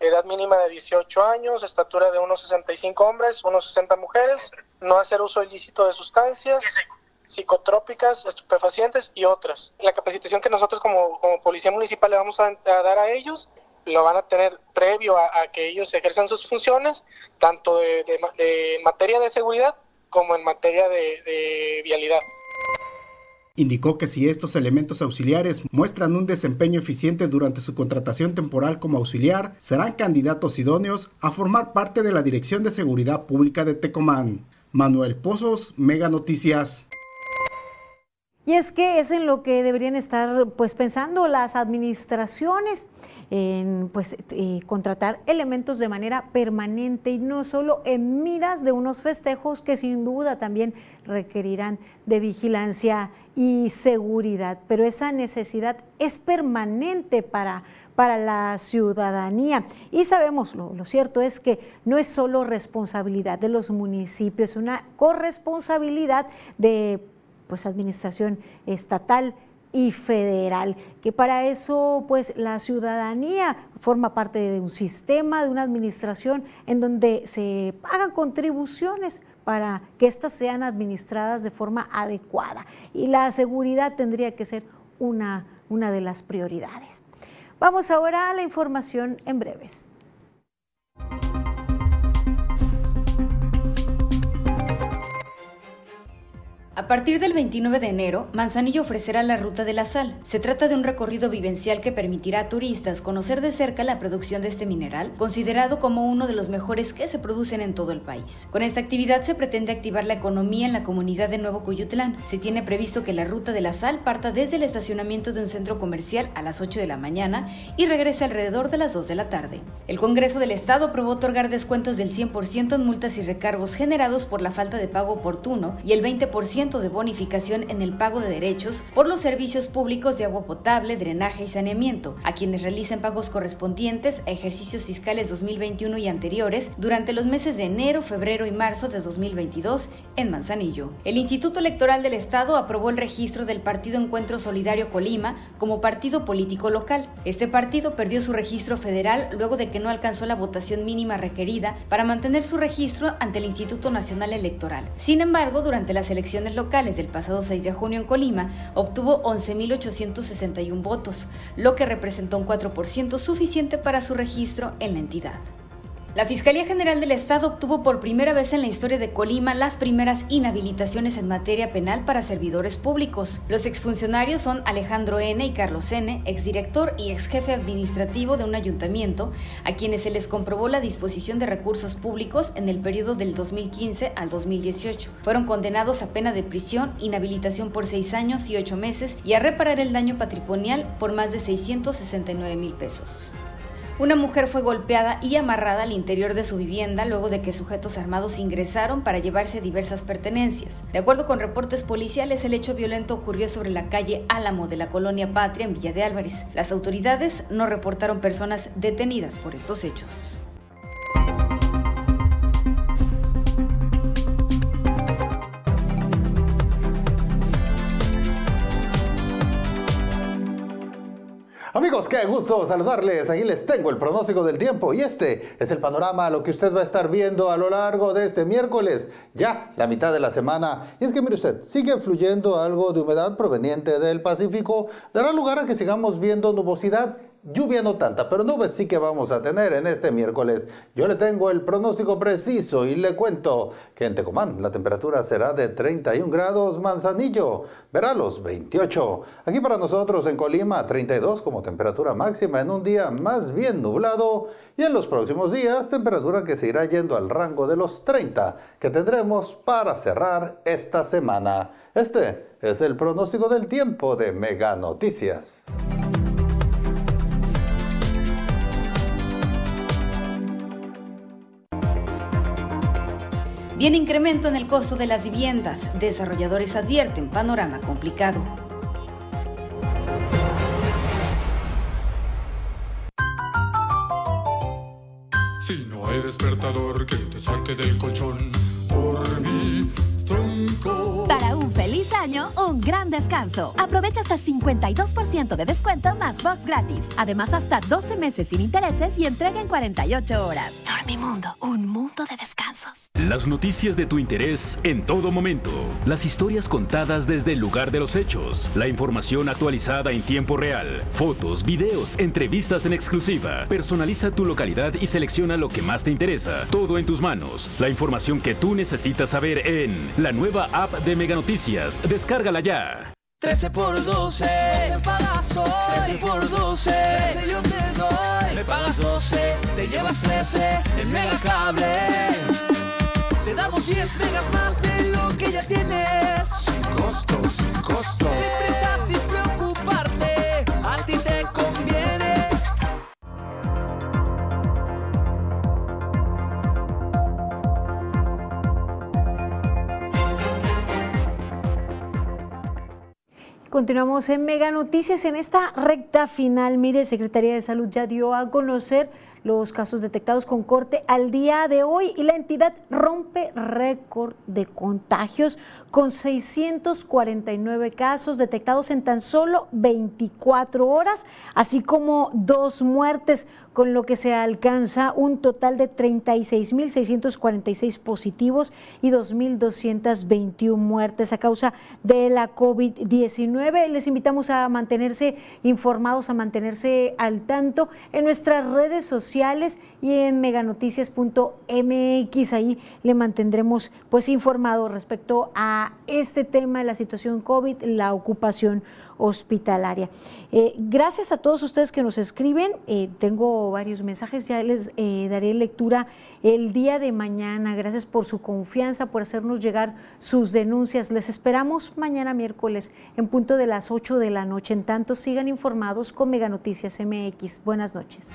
edad mínima de 18 años, estatura de unos 65 hombres, unos 60 mujeres, no hacer uso ilícito de sustancias psicotrópicas, estupefacientes y otras. La capacitación que nosotros como, como Policía Municipal le vamos a, dar a ellos lo van a tener previo a, que ellos ejerzan sus funciones, tanto de, de, materia de seguridad como en materia de, de vialidad. Indicó que si estos elementos auxiliares muestran un desempeño eficiente durante su contratación temporal como auxiliar, serán candidatos idóneos a formar parte de la Dirección de Seguridad Pública de Tecomán. Manuel Pozos, Mega Noticias. Y es que es en lo que deberían estar pues pensando las administraciones en pues eh, contratar elementos de manera permanente y no solo en miras de unos festejos que sin duda también requerirán de vigilancia y seguridad, pero esa necesidad es permanente para para la ciudadanía. Y sabemos, lo, lo, cierto es que no es solo responsabilidad de los municipios, es una corresponsabilidad de pues, administración estatal y federal, que para eso pues la ciudadanía forma parte de un sistema, de una administración en donde se pagan contribuciones para que éstas sean administradas de forma adecuada y la seguridad tendría que ser una, una de las prioridades. Vamos ahora a la información en breves. A partir del 29 de enero, Manzanillo ofrecerá la Ruta de la Sal. Se trata de un recorrido vivencial que permitirá a turistas conocer de cerca la producción de este mineral, considerado como uno de los mejores que se producen en todo el país. Con esta actividad se pretende activar la economía en la comunidad de Nuevo Cuyutlán. Se tiene previsto que la Ruta de la Sal parta desde el estacionamiento de un centro comercial a las 8 de la mañana y regrese alrededor de las 2 de la tarde. El Congreso del Estado aprobó otorgar descuentos del 100% en multas y recargos generados por la falta de pago oportuno y el 20% 50% de bonificación en el pago de derechos por los servicios públicos de agua potable, drenaje y saneamiento a quienes realicen pagos correspondientes a ejercicios fiscales 2021 y anteriores durante los meses de enero, febrero y marzo de 2022 en Manzanillo. El Instituto Electoral del Estado aprobó el registro del Partido Encuentro Solidario Colima como partido político local. Este partido perdió su registro federal luego de que no alcanzó la votación mínima requerida para mantener su registro ante el Instituto Nacional Electoral. Sin embargo, durante las elecciones locales del pasado 6 de junio en Colima, obtuvo 11.861 votos, lo que representó un 4% suficiente para su registro en la entidad. La Fiscalía General del Estado obtuvo por primera vez en la historia de Colima las primeras inhabilitaciones en materia penal para servidores públicos. Los exfuncionarios son Alejandro N. y Carlos N., exdirector y exjefe administrativo de un ayuntamiento, a quienes se les comprobó la disposición de recursos públicos en el periodo del 2015 al 2018. Fueron condenados a pena de prisión, inhabilitación por seis años y ocho meses y a reparar el daño patrimonial por más de 669 mil pesos. Una mujer fue golpeada y amarrada al interior de su vivienda luego de que sujetos armados ingresaron para llevarse diversas pertenencias. De acuerdo con reportes policiales, el hecho violento ocurrió sobre la calle Álamo de la colonia Patria en Villa de Álvarez. Las autoridades no reportaron personas detenidas por estos hechos. Amigos, qué gusto saludarles. Aquí les tengo el pronóstico del tiempo y este es el panorama, lo que usted va a estar viendo a lo largo de este miércoles, ya la mitad de la semana. Y es que mire usted, sigue fluyendo algo de humedad proveniente del Pacífico, dará lugar a que sigamos viendo nubosidad Lluvia no tanta, pero nubes sí que vamos a tener en este miércoles. Yo le tengo el pronóstico preciso y le cuento que en Tecomán la temperatura será de 31 grados, Manzanillo verá los 28. Aquí para nosotros en Colima 32 como temperatura máxima en un día más bien nublado y en los próximos días temperatura que se irá yendo al rango de los 30 que tendremos para cerrar esta semana. Este es el pronóstico del tiempo de Mega Noticias. Viene incremento en el costo de las viviendas. Desarrolladores advierten panorama complicado. Si no hay despertador que te saque del colchón, por mi tronco. Año, un gran descanso. Aprovecha hasta 52% de descuento más box gratis. Además, hasta 12 meses sin intereses y entrega en 48 horas. Dormimundo, un mundo de descansos. Las noticias de tu interés en todo momento. Las historias contadas desde el lugar de los hechos. La información actualizada en tiempo real. Fotos, videos, entrevistas en exclusiva. Personaliza tu localidad y selecciona lo que más te interesa. Todo en tus manos. La información que tú necesitas saber en la nueva app de Mega Noticias. Descárgala ya. 13 por 12, 12 pagas hoy. 13 por 12, 13 yo te doy. Me pagas 12, te llevas 13 en Mega Cable. Te damos 10 megas más de lo que ya tienes. Sin costo, sin costo. Sin prisa, sin Continuamos en Mega Noticias en esta recta final. Mire, Secretaría de Salud ya dio a conocer los casos detectados con corte al día de hoy y la entidad rompe récord de contagios con 649 casos detectados en tan solo 24 horas, así como dos muertes, con lo que se alcanza un total de 36.646 positivos y 2.221 muertes a causa de la COVID-19. Les invitamos a mantenerse informados, a mantenerse al tanto en nuestras redes sociales y en meganoticias.mx. Ahí le mantendremos pues informado respecto a este tema, la situación COVID, la ocupación hospitalaria. Eh, gracias a todos ustedes que nos escriben. Eh, tengo varios mensajes, ya les eh, daré lectura el día de mañana. Gracias por su confianza, por hacernos llegar sus denuncias. Les esperamos mañana miércoles en punto de las 8 de la noche. En tanto, sigan informados con Mega Noticias MX. Buenas noches.